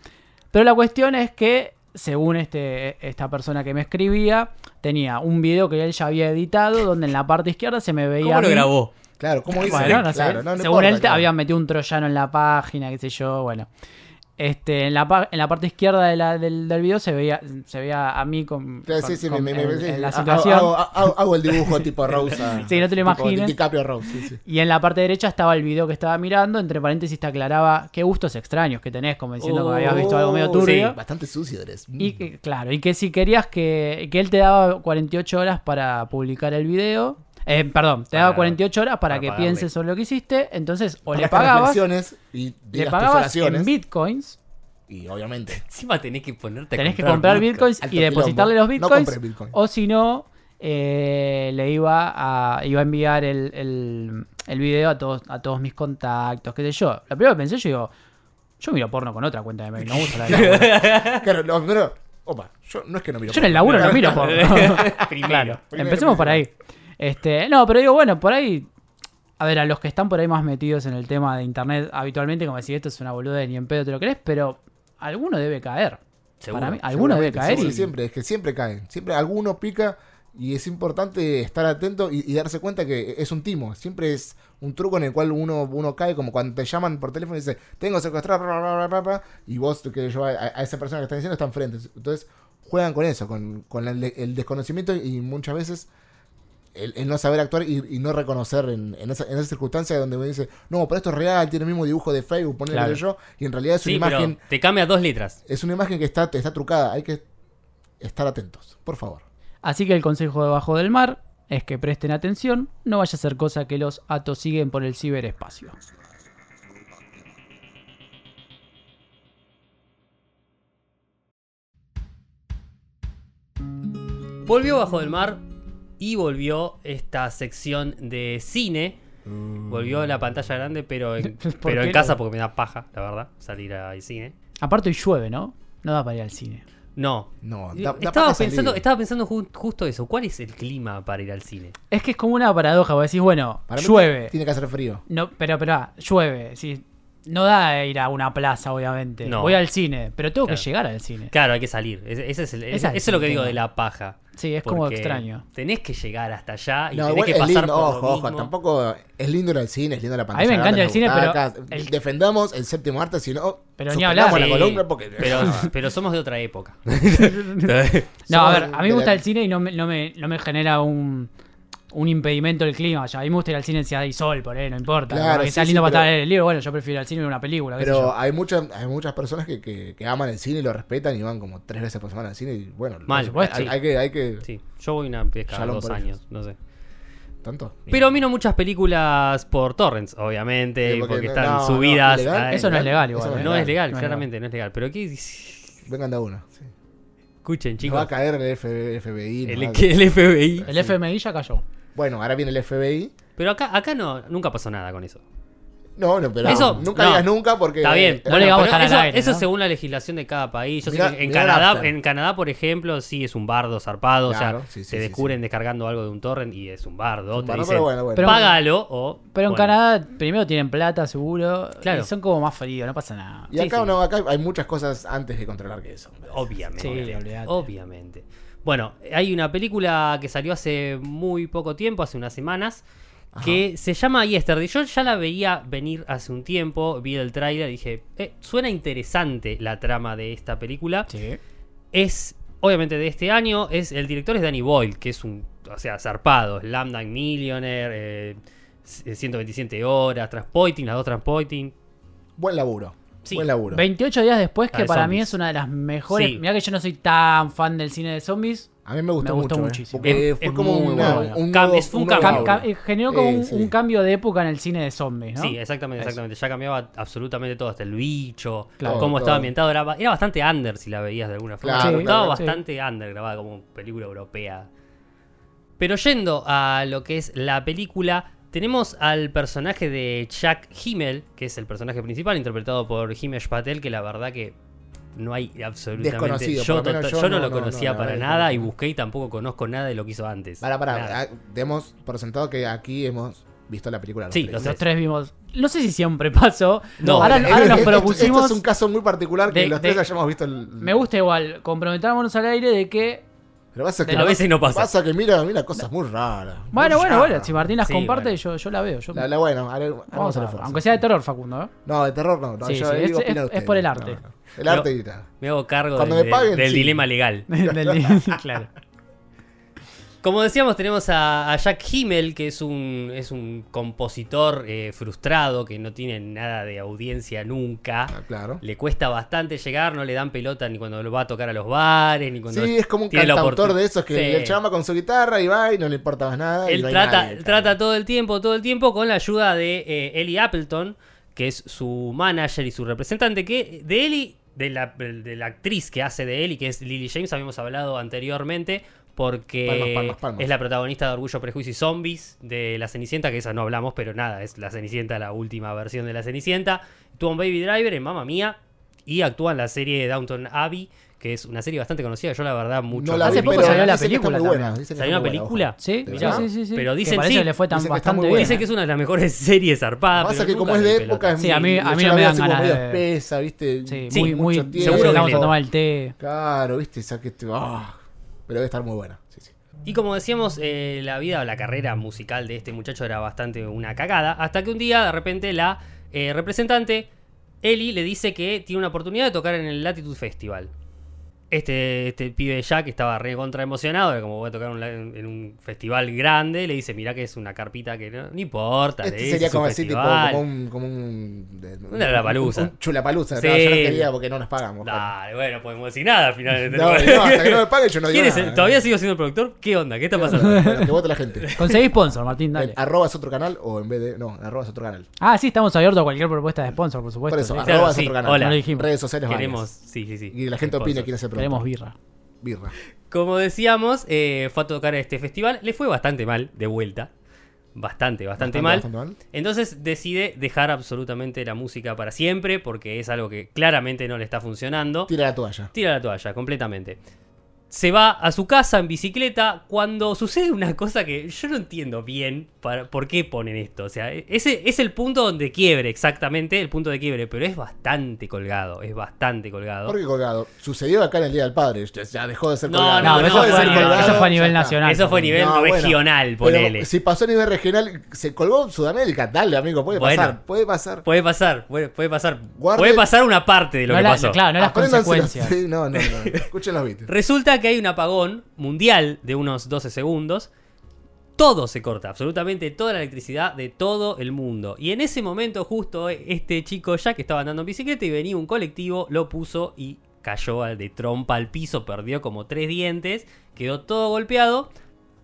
Pero la cuestión es que, según este, esta persona que me escribía, tenía un video que él ya había editado, donde en la parte izquierda se me veía. ¿Cómo a lo grabó? Claro, ¿cómo dice? Bueno, no sé. Claro, no, no según importa, él, te claro. habían metido un troyano en la página, qué sé yo, bueno. Este, en, la, en la parte izquierda de la- del, del video se veía, se veía a mí con, Sí, con- sí, sí, con- me, me- en, me- en la situación. Hago, hago- hago el dibujo tipo Rose. a- Sí, no te lo imagines. Sí, sí. Y en la parte derecha estaba el video que estaba mirando, entre paréntesis te aclaraba qué gustos extraños que tenés, como diciendo que habías visto algo medio Oh, turbio. sí, bastante sucio eres. Y que, claro, y que si querías que, que él te daba 48 horas para publicar el video, eh, perdón, te daba Para- 48 horas para, para que pagarle. pienses sobre lo que hiciste, entonces o Para le pagabas, y le pagabas en bitcoins, Y obviamente. Encima tenés que ponerte a tenés que comprar bitcoins y depositarle los No bitcoins, compres bitcoin. o si no, eh, le iba a, iba a enviar el, el, el video a todos, a todos mis contactos, qué sé yo. Lo primero que pensé, yo digo, yo miro porno con otra cuenta de mail, no uso la de. Claro, lo primero. Opa, yo no es que no miro. Yo en el laburo no miro porno. Primero. claro, primero, empecemos por ahí. Este, no, pero digo, bueno, por ahí A ver, a los que están por ahí más metidos en el tema de internet habitualmente, como decir, esto es una boluda ni en pedo te lo crees, pero alguno debe caer. Seguro, Para mí, alguno debe caer sí, y siempre, es que siempre caen. Siempre alguno pica y es importante estar atento y, y darse cuenta que es un timo. Siempre es un truco en el cual uno, uno cae, como cuando te llaman por teléfono y dice, tengo secuestrado, bla, bla, bla, bla, bla", y vos, que yo, a, a esa persona que está diciendo está enfrente. Entonces, juegan con eso, con, con el, el desconocimiento y muchas veces el, el no saber actuar y, y no reconocer en, en esa, en esa circunstancia donde uno dice, no, pero esto es real, tiene el mismo dibujo de Facebook, ponele Claro. yo, y en realidad es una Sí, imagen pero te cambia dos letras. es una imagen que está, está trucada. Hay que estar atentos, por favor. Así que el consejo de Bajo del Mar es que presten atención, no vaya a ser cosa que los atosiguen por el ciberespacio. Volvió Bajo del Mar y volvió esta sección de cine. Volvió la pantalla grande, pero en, ¿Por pero en casa porque me da paja, la verdad, salir al cine. Aparte hoy llueve, ¿no? No da para ir al cine. No. No, Y- da- da estaba, pensando, estaba pensando ju- justo eso. ¿Cuál es el clima para ir al cine? Es que es como una paradoja, vos decís, bueno, Para llueve. Tiene que hacer frío. No, pero, pero, ah, llueve. Sí. No da ir a una plaza, obviamente. No. Voy al cine, pero tengo Claro. que llegar al cine. Claro, hay que salir. Ese, ese es el- Esa ese- es eso es lo que digo de la paja. Sí, es como extraño. Tenés que llegar hasta allá y No, tenés que es pasar lindo, por lo ojo, ojo, mismo. tampoco es lindo ir al cine, es lindo la A pantalla. mí me encanta grande, el cine, pero el- Defendamos el séptimo arte, si no, Pero ni hablar. la Sí, columna porque... pero, pero somos de otra época. No, a ver, a mí me gusta la- el cine y no me, no me, no me genera un, un impedimento el clima. Ya, a mí me gusta ir al cine si hay sol, por ahí, no importa. Claro, que sí, sea sí, lindo para pero- estar en el libro, bueno, yo prefiero ir al cine y una película. qué sé Pero yo. hay muchas, hay muchas personas que, que, que aman el cine y lo respetan y van como tres veces por semana al cine y bueno, Mal, hay- supuesto, hay, sí. hay que, hay que, Sí, yo voy una vez cada dos años, ellos. no sé. tanto. Pero miro muchas películas por torrents, obviamente, Sí, porque porque, no- están no, subidas. Eso no es legal igual. no ¿eh? No es legal, claramente no es legal. Pero ¿qué? Vengan de a uno. sí. Escuchen, Nos va a chicos. caer el FBI. El, el FBI. El FMI ya cayó. Bueno, ahora viene el FBI. Pero acá, acá no, nunca pasó nada con eso. No, no, pero Eso, nunca no. digas nunca porque... Está bien. no le vamos a estar eso, al aire, eso ¿no? según la legislación de cada país. Yo Mirá- sé que en Canadá, en Canadá, por ejemplo, sí es un bardo zarpado. Claro, o sea, sí, sí, te sí, descubren descargando algo de un torrent y es un bardo. te Bueno, dicen, pero bueno, bueno. Pero- págalo o. Pero en bueno, Canadá primero tienen plata, seguro. Claro. Y son como más fríos, no pasa nada. y sí, acá sí. no, acá hay muchas cosas antes de controlar que eso. Obviamente. Obviamente. Bueno, hay una película que salió hace muy poco tiempo, hace unas semanas, que se llama Yesterday. Yo ya la veía venir hace un tiempo, vi el tráiler y dije, eh, suena interesante la trama de esta película. Sí. Es, obviamente, de este año, es el director es Danny Boyle, que es un, o sea, zarpado, Lambda Millionaire, eh, 127 horas, Transpointing, las dos Transpointing. Buen laburo. Sí. Buen laburo. 28 días después, La que de para mí zombies. es una de las mejores. Sí. Mirá que yo no soy tan fan del cine de zombies. A mí me gustó, Me gustó mucho. eh, muchísimo. fue es como bueno. un, Cam- nuevo- es un un nuevo cambio. Cam- generó como Eh, un, sí. un cambio de época en el cine de zombies, ¿no? Sí, exactamente, exactamente. Ya cambiaba absolutamente todo, hasta el bicho, Claro. cómo Todo, estaba ambientado. Era, era bastante under si la veías de alguna forma. Claro, estaba claro, sí. bastante under, grabada como película europea. Pero yendo a lo que es la película, tenemos al personaje de Chuck Himmel, que es el personaje principal, interpretado por Himesh Patel, que la verdad que no hay absolutamente. Desconocido, yo, yo yo no, no- lo no, conocía no, para nada y busqué y tampoco conozco nada de lo que hizo antes. Para, para, ah, demos por sentado que aquí hemos visto la película. los Sí, tres. los tres vimos. No sé si siempre pasó. No, ahora, ahora nos propusimos. Esto es un caso muy particular que de- los tres de- hayamos visto el. Me gusta igual. Comprometámonos al aire de que. Pero pasa que a veces no pasa. Pasa que mira, mira cosas muy raras. Bueno, muy bueno, raras. bueno. Si Martín las Sí, comparte, bueno. yo, yo la veo. Yo, La, la- bueno, haré- vamos a ver. esfuerzo. Aunque sea de terror, Facundo. ¿eh? No, de terror no. no Sí, yo sí, digo, es- es- es por el No, arte. no. El arte y tal. Me hago cargo del, me paguen, del sí. dilema legal. Del- claro. Como decíamos, tenemos a, a Jack Himmel, que es un, es un compositor eh, frustrado, que no tiene nada de audiencia nunca. Ah, claro. Le cuesta bastante llegar, no le dan pelota ni cuando lo va a tocar a los bares, ni cuando Sí, es como un cantautor de esos que Sí. le llama con su guitarra y va y no le importa más nada. y Él no hay trata, nadie, trata todo el tiempo, todo el tiempo con la ayuda de eh, Ellie Appleton, que es su manager y su representante, que de Ellie, de la, de la actriz que hace de Ellie, que es Lily James, habíamos hablado anteriormente, porque Palmas, palmas, palmas. es la protagonista de Orgullo, Prejuicio y Zombies de La Cenicienta, que esa no hablamos, pero nada, es La Cenicienta, la última versión de La Cenicienta. Actúa en Baby Driver, en Mamma Mía, y actúa en la serie Downton Abbey, que es una serie bastante conocida. Yo, la verdad, mucho. No la Hace vi, poco salió la que película buena, que ¿Salió una película? Sí, ¿De sí, sí, sí, sí. Pero Que dicen sí. que le fue tan Dicen que bastante buena. Dicen que es una de las mejores series zarpadas. Pasa que como es de época, es Sí, a mí- muy- a mí no la me dan ganas de- espesa, ¿viste? Sí, Sí, muy, muy. mucho tiempo. seguro que vamos a tomar el té. Claro, ¿viste? Esa que te- ah, pero debe estar muy buena. Y como decíamos, eh, la vida o la carrera musical de este muchacho era bastante una cagada. Hasta que un día, de repente, la eh, representante, Eli, le dice que tiene una oportunidad de tocar en el Latitude Festival. Este, este pibe Jack estaba re contra emocionado, como voy a tocar un la- en un festival grande, le dice, mira que es una carpita que no, no importa. Este le sería como así, tipo, festival". como un. Como un de- Una Lollapalooza. Un, un chulapaluza. Sí. No, yo no quería porque no nos pagamos. Dale, bueno, no podemos decir nada al final. No, no, hasta que no me paguen yo no digo ¿Quién es el- nada. ¿Todavía sigo siendo el productor? ¿Qué onda? ¿Qué está pasando? Bueno, que vote la gente. Conseguí sponsor, Martín, dale. En arroba es otro canal o en vez de. No, en arroba es otro canal. Ah, sí, estamos abiertos a cualquier propuesta de sponsor, por supuesto. Por eso, sí. Claro, arroba es sí, otro canal. hola. No lo dijimos. Redes sociales Queremos, varias. sí, sí, sí. Y la gente opine Sponsor. quién es el Queremos birra. Birra. Como decíamos, eh, fue a tocar a este festival. Le fue bastante mal de vuelta. Bastante, bastante, mal. bastante mal. Entonces decide dejar absolutamente la música para siempre porque es algo que claramente no le está funcionando. Tira la toalla. Tira la toalla completamente. Se va a su casa en bicicleta cuando sucede una cosa que yo no entiendo bien para, por qué ponen esto. O sea, ese es el punto donde quiebre, exactamente, el punto de quiebre, pero es bastante colgado, es bastante colgado. ¿Por qué colgado? Sucedió acá en el Día del Padre. Ya, ya dejó de ser No, colgado. no, No, eso, no, fue, a nivel- no, eso fue a nivel ya está. nacional. Eso fue a nivel No, bueno, regional, Pero ponele. si pasó a nivel regional, se colgó en Sudamérica. Dale, amigo, puede Bueno. pasar. Puede pasar. Puede pasar, puede, puede pasar. Guarde- Puede pasar una parte de lo No que la- pasó. claro, no las consecuencias. Sí, no, no, no. Escuchen los beats. Resulta que hay un apagón mundial de unos 12 segundos. Todo se corta, absolutamente toda la electricidad de todo el mundo. Y en ese momento justo este chico ya que estaba andando en bicicleta y venía un colectivo, lo puso y cayó de trompa al piso, perdió como tres dientes, quedó todo golpeado.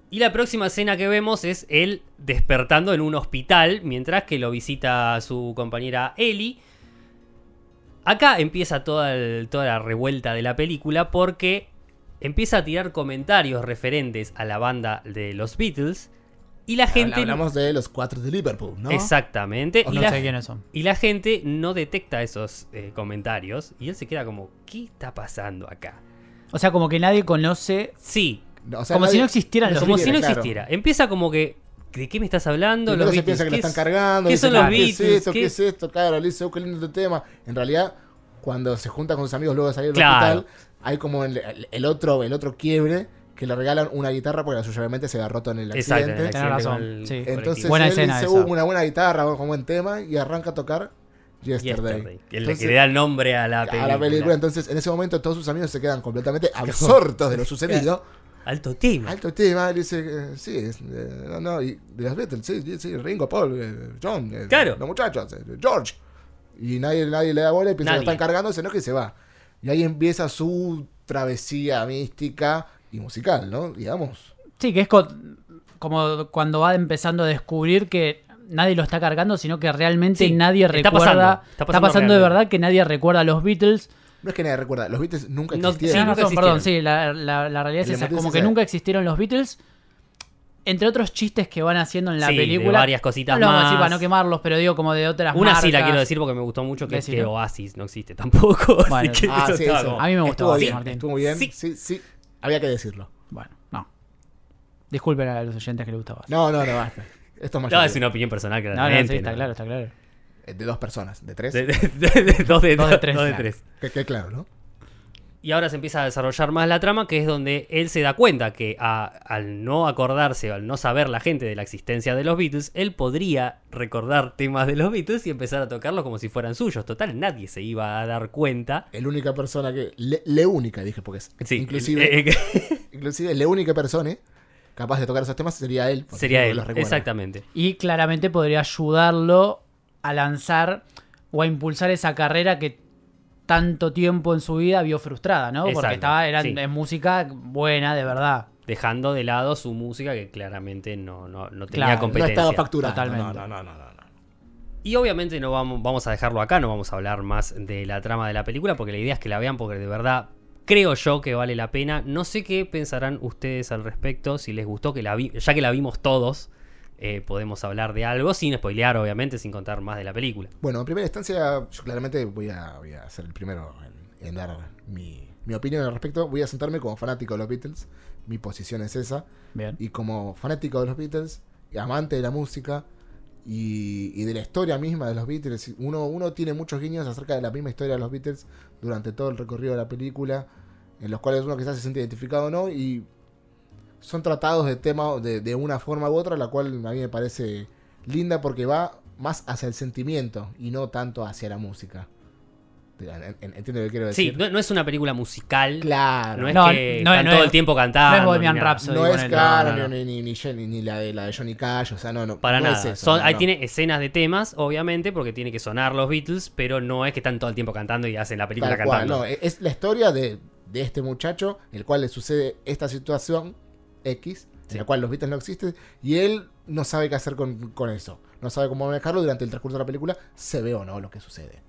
Y la próxima escena que vemos es él despertando en un hospital mientras que lo visita su compañera Ellie. Acá empieza toda, toda la revuelta de la película porque empieza a tirar comentarios referentes a la banda de los Beatles y la gente... Hablamos de los cuatro de Liverpool, ¿no? Exactamente. O Y no la, sé quiénes son. y la gente no detecta esos eh, comentarios y él se queda como, ¿qué está pasando acá? O sea, como que nadie conoce. Sí, No, o sea, Como nadie- si no existieran los como si no claro. existiera. Empieza como que, ¿de qué me estás hablando? Los se Beatles, piensa que lo ¿qué están es- cargando. ¿Qué son los "Ah, ¿Qué Beatles? es esto? ¿Qué- ¿Qué es esto? Claro, le dice, "Oh, qué lindo este tema. En realidad, cuando se junta con sus amigos luego de salir del Claro. hospital, hay como el, el- otro, el otro quiebre que le regalan una guitarra porque la suya obviamente se había roto en el Exacto, en el accidente. Tenés accidente razón, sí. Entonces Buena él escena dice, esa. "Uh, una buena guitarra, un buen tema, y arranca a tocar Yesterday. Yesterday, que, le- Entonces, que le da el nombre a la película. a la película. Entonces, en ese momento todos sus amigos se quedan completamente absortos de lo sucedido. Alto tema. Alto tema, él dice, eh, sí, es, eh, no, no, y de los Beatles, sí, sí, sí, Ringo, Paul, eh, John, Claro. los muchachos, eh, George. Y nadie, nadie le da bola y piensa que lo están cargando, se enoja y se va. Y ahí empieza su travesía mística y musical, ¿no? Digamos. Sí, que es co- como cuando va empezando a descubrir que nadie lo está cargando, sino que realmente Sí, nadie está recuerda. pasando, está pasando de verdad que nadie recuerda a los Beatles. No es que nadie recuerda, los Beatles nunca No, existieron. sí, Tienes nunca razón, perdón, sí, la, la- la realidad es esa, como es que nunca existieron los Beatles. Entre otros chistes que van haciendo en la Sí, de película. varias cositas no más. para no quemarlos, pero digo como de otras Una sí la quiero decir porque me gustó mucho, que es que. Oasis no existe tampoco. así Bueno, que Ah, eso sí, eso. A mí me gustó Estuvo bien, Martín. estuvo bien. Sí. Sí. sí, había que decirlo. Bueno, no. Disculpen a los oyentes que les gustaba. No, no, no, basta. Esto es No, es una opinión personal, No, no, claramente. sí, está ¿no? claro, está claro. Eh, De dos personas, de tres. De- de- de- de- dos de Dos de tres. dos de Claro. tres. Que, que claro, ¿no? Y ahora se empieza a desarrollar más la trama, que es donde él se da cuenta que a- al no acordarse, al no saber la gente de la existencia de los Beatles, él podría recordar temas de los Beatles y empezar a tocarlos como si fueran suyos. Total, nadie se iba a dar cuenta. La única persona que. Le, le única, dije, porque es. Sí, inclusive, eh, eh, inclusive, la única persona capaz de tocar esos temas sería él. sería el él, exactamente. Y claramente podría ayudarlo a lanzar o a impulsar esa carrera que tanto tiempo en su vida vio frustrada, ¿no? Porque estaba, era sí. en música buena, de verdad. Dejando de lado su música que claramente no, no, no tenía Claro, no No competencia. estaba facturando. Totalmente. No, no, no, no, no, no. Y obviamente no vamos, vamos a dejarlo acá, no vamos a hablar más de la trama de la película, porque la idea es que la vean, porque de verdad creo yo que vale la pena. No sé qué pensarán ustedes al respecto, si les gustó que la vi, ya que la vimos todos, eh, podemos hablar de algo, sin spoilear, obviamente, sin contar más de la película. Bueno, en primera instancia, yo claramente voy a, voy a ser el primero en, en dar mi, mi opinión al respecto, voy a sentarme como fanático de los Beatles. Mi posición es esa. Bien. Y como fanático de los Beatles, y amante de la música y, y de la historia misma de los Beatles, uno, uno tiene muchos guiños acerca de la misma historia de los Beatles durante todo el recorrido de la película, en los cuales uno quizás se siente identificado o no, y son tratados de tema de, de una forma u otra, la cual a mí me parece linda porque va más hacia el sentimiento y no tanto hacia la música. En- en- ¿Entiendo lo que quiero Sí, decir? no, no es una película musical. claro. No es No, que no, están no todo es- el tiempo cantando. no es Bohemian. Rhapsody. No es claro, No, no, ni, ni, ni, ni la, de, la de Johnny Cash, o sea, no, no. Para no nada. es eso, Son- no, ahí no. tiene escenas de temas, obviamente, porque tiene que sonar los Beatles, pero no es que están todo el tiempo cantando y hacen la película Tal cual, cantando. no, es la historia de, de este muchacho, el cual le sucede esta situación X, Sí. en la cual los Beatles no existen, y él no sabe qué hacer con, con eso. No sabe cómo manejarlo durante el transcurso de la película, se ve o no lo que sucede.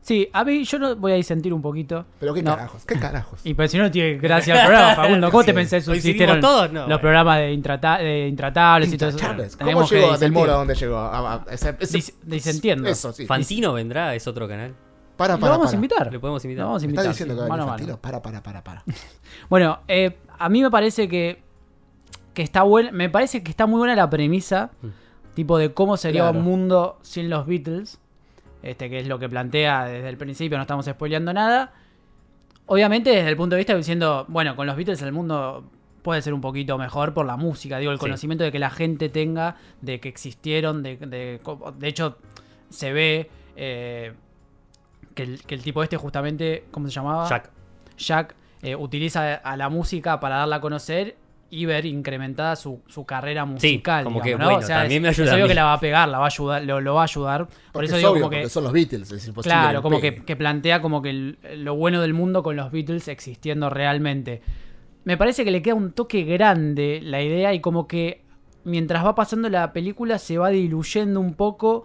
Sí, a mí yo no voy a disentir un poquito. Pero qué No. carajos, qué carajos. Y pues si no tiene gracia el programa, Facundo. ¿Cómo te Sí. pensás que ¿Coincidimos subsistieron todos? No, los bueno. programas de, intrata- de intratables y todo eso? ¿Cómo llegó Del. Moro a donde llegó? A- a- ese- ese- Dis- disentiendo. Eso, sí. Fantino vendrá, es otro canal. Para, Lo para, vamos para. a invitar. Le podemos invitar. Lo vamos a ¿Me invitar. estás diciendo sí, que va a mano mano. Para, para, para, para. Bueno, eh, a mí me parece que, que está buena. Me parece que está muy buena la premisa. Mm. Tipo de cómo sería Claro. un mundo sin los Beatles. Este, que es lo que plantea desde el principio, no estamos spoileando nada. Obviamente, desde el punto de vista de diciendo, bueno, con los Beatles el mundo puede ser un poquito mejor por la música. Digo, el Sí. conocimiento de que la gente tenga, de que existieron, de, de, de hecho, se ve eh, que, el, que el tipo este justamente, ¿cómo se llamaba? Jack. Jack eh, utiliza a la música para darla a conocer y ver incrementada su, su carrera musical. como que, digamos, ¿no? bueno, también me ayuda es obvio que la va a pegar, la va a ayudar, lo, lo va a ayudar. Por Porque eso es digo obvio, como que. son los Beatles, es imposible. Claro, que como que, que plantea como que el- lo bueno del mundo con los Beatles existiendo realmente. Me parece que le queda un toque grande la idea y como que mientras va pasando la película se va diluyendo un poco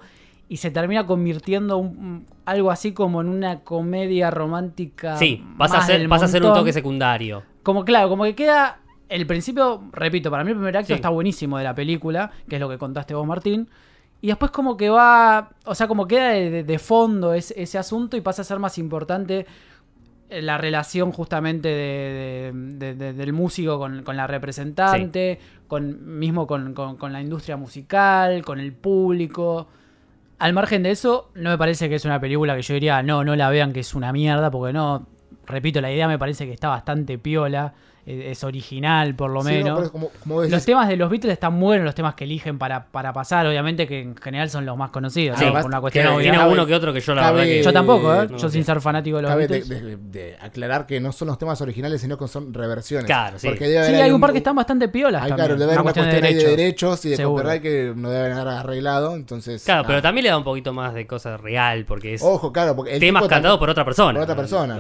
y se termina convirtiendo un- algo así como en una comedia romántica. Sí, pasa a, ser, pasa a ser un toque secundario. Como claro, como que queda. El principio, repito, para mí el primer acto Sí. está buenísimo de la película, que es lo que contaste vos, Martín. Y después como que va. O sea, como queda de, fondo ese, ese asunto y pasa a ser más importante eh, la relación justamente de- de- de- de- del músico con, con la representante, con, mismo con, con- con la industria musical, con el público. Al margen de eso, no me parece que es una película que yo diría, no, no la vean que es una mierda, porque no, repito, la idea me parece que está bastante piola, es original por lo Sí, menos. como, como Los temas de los Beatles están buenos, los temas que eligen para, para pasar, obviamente que en general son los más conocidos, Sí, ¿no? además, por una cuestión. Tiene uno que otro que yo la cabe- verdad que... Yo tampoco, ¿eh? no, yo sin ser fanático de los cabe de, Beatles. de- de aclarar que no son los temas originales, sino que son reversiones. Claro, sí. Porque debe Sí, haber hay un un- par que están bastante piolas Hay, también. claro, debe haber una cuestión, de derechos. derechos y de Seguro. copyright que no deben haber arreglado, entonces... Claro, nada. pero también le da un poquito más de cosa real, porque es Ojo, claro, porque el temas cantados por otra persona. por otra persona.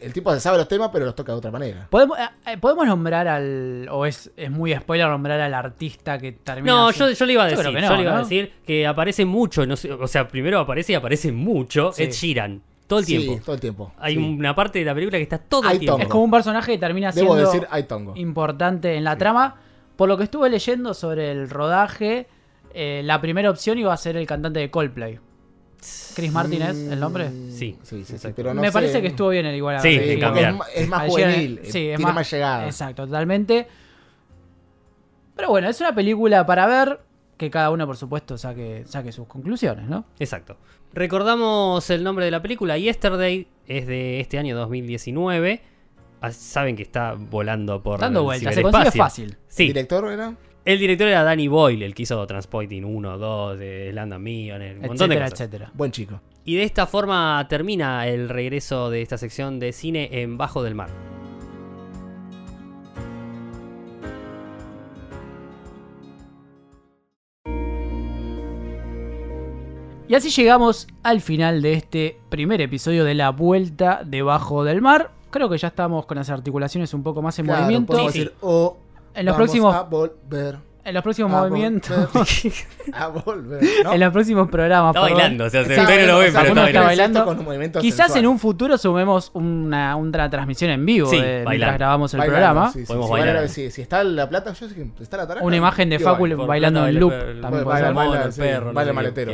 El tipo sabe los temas, pero los toca de otra manera. ¿Podemos, eh, eh, ¿Podemos nombrar al. o es, es muy spoiler nombrar al artista que termina. No, yo, yo le iba a decir, yo, que no, le iba a decir que aparece mucho, no sé, o sea, primero aparece y aparece mucho Sí. Ed Sheeran, todo el Sí, tiempo. todo el tiempo. Hay sí. una parte de la película que está todo Hay el tiempo. Es como un personaje que termina siendo Debo decir, hay tongo. importante en la trama. Por lo que estuve leyendo sobre el rodaje, eh, la primera opción iba a ser el cantante de Coldplay. Chris Martin es el nombre. Mm, Sí, sí, sí, sí, pero no Me sé. parece que estuvo bien el igual. Sí, cambiar. es, más Ayer- juvenil, sí, eh, es tiene más- más, llegada. Exacto, totalmente. Pero bueno, es una película para ver que cada uno, por supuesto, saque, saque sus conclusiones, ¿no? Exacto. Recordamos el nombre de la película, Yesterday, es de este año 2019. Ah, Saben que está volando por Dando el vueltas, se consigue fácil. Sí, ¿Director era? El director era Danny Boyle, el que hizo Transpointing 1, 2, de Land of un montón de Etcétera, cosas. etcétera. Buen chico. Y de esta forma termina el regreso de esta sección de cine en Bajo del Mar. Y así llegamos al final de este primer episodio de La Vuelta debajo del mar. Creo que ya estamos con las articulaciones un poco más en Claro, movimiento. podemos Sí, decir, oh, En los vamos próximos- A volver. En los próximos a movimientos. volver, a volver. ¿no? En los prósimos programas. Está bailando, o sea, se- no lo ven, o sea, pero uno está bailando. Con movimientos Quizás en sensuales. un futuro sumemos una, una transmisión en vivo Sí, de- mientras bailando. grabamos el Bailando, programa. sí, sí, Podemos sí, bailar. bailar, sí, si está la plata, yo sé que está la taraja. Una imagen de Facu bailando en loop. también baila, puede ser. baila, mono, el sí, perro, no baila sé maletero.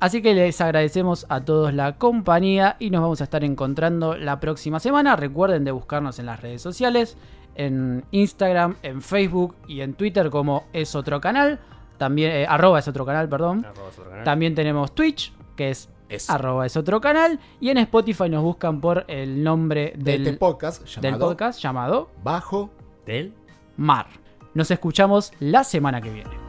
Así que les agradecemos a todos la compañía y nos vamos a estar encontrando la próxima semana. Recuerden de buscarnos en las redes sociales, en Instagram, en Facebook y en Twitter como es otro canal. También, eh, arroba es otro canal, perdón. Otro canal. También tenemos Twitch, que es Es arroba es otro canal. Y en Spotify nos buscan por el nombre de del, este podcast del podcast llamado Bajo Del Mar. Nos escuchamos la semana que viene.